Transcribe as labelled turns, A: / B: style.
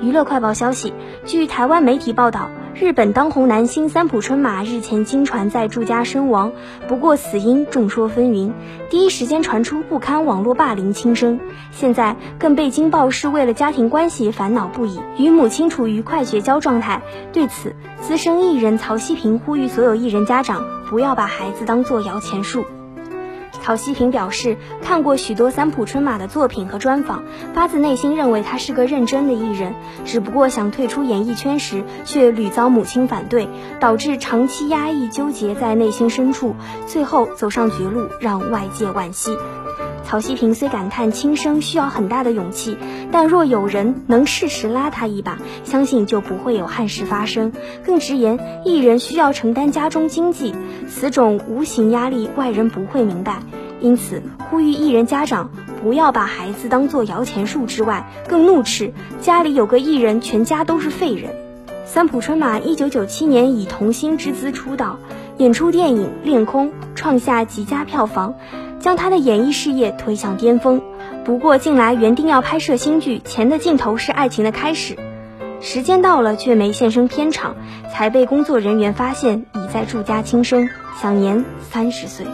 A: 娱乐快报消息，据台湾媒体报道，日本当红男星三浦春马日前经传在住家身亡，不过死因众说纷纭，第一时间传出不堪网络霸凌轻生，现在更被惊爆是为了家庭关系烦恼不已，与母亲处于快绝交状态。对此，资深艺人曹希平呼吁所有艺人家长不要把孩子当做摇钱树。曹希平表示，看过许多三浦春马的作品和专访，发自内心认为他是个认真的艺人。只不过想退出演艺圈时，却屡遭母亲反对，导致长期压抑纠结在内心深处，最后走上绝路，让外界惋惜。曹希平虽感叹轻生需要很大的勇气，但若有人能适时拉他一把，相信就不会有憾事发生。更直言，艺人需要承担家中经济，此种无形压力外人不会明白。因此，呼吁艺人家长不要把孩子当做摇钱树之外，更怒斥家里有个艺人，全家都是废人。三浦春马一九九七年以童星之姿出道，演出电影《恋空》，创下极佳票房，将他的演艺事业推向巅峰。不过，近来原定要拍摄新剧《钱的尽头是爱情的开始》，时间到了却没现身片场，才被工作人员发现已在住家轻生，享年三十岁。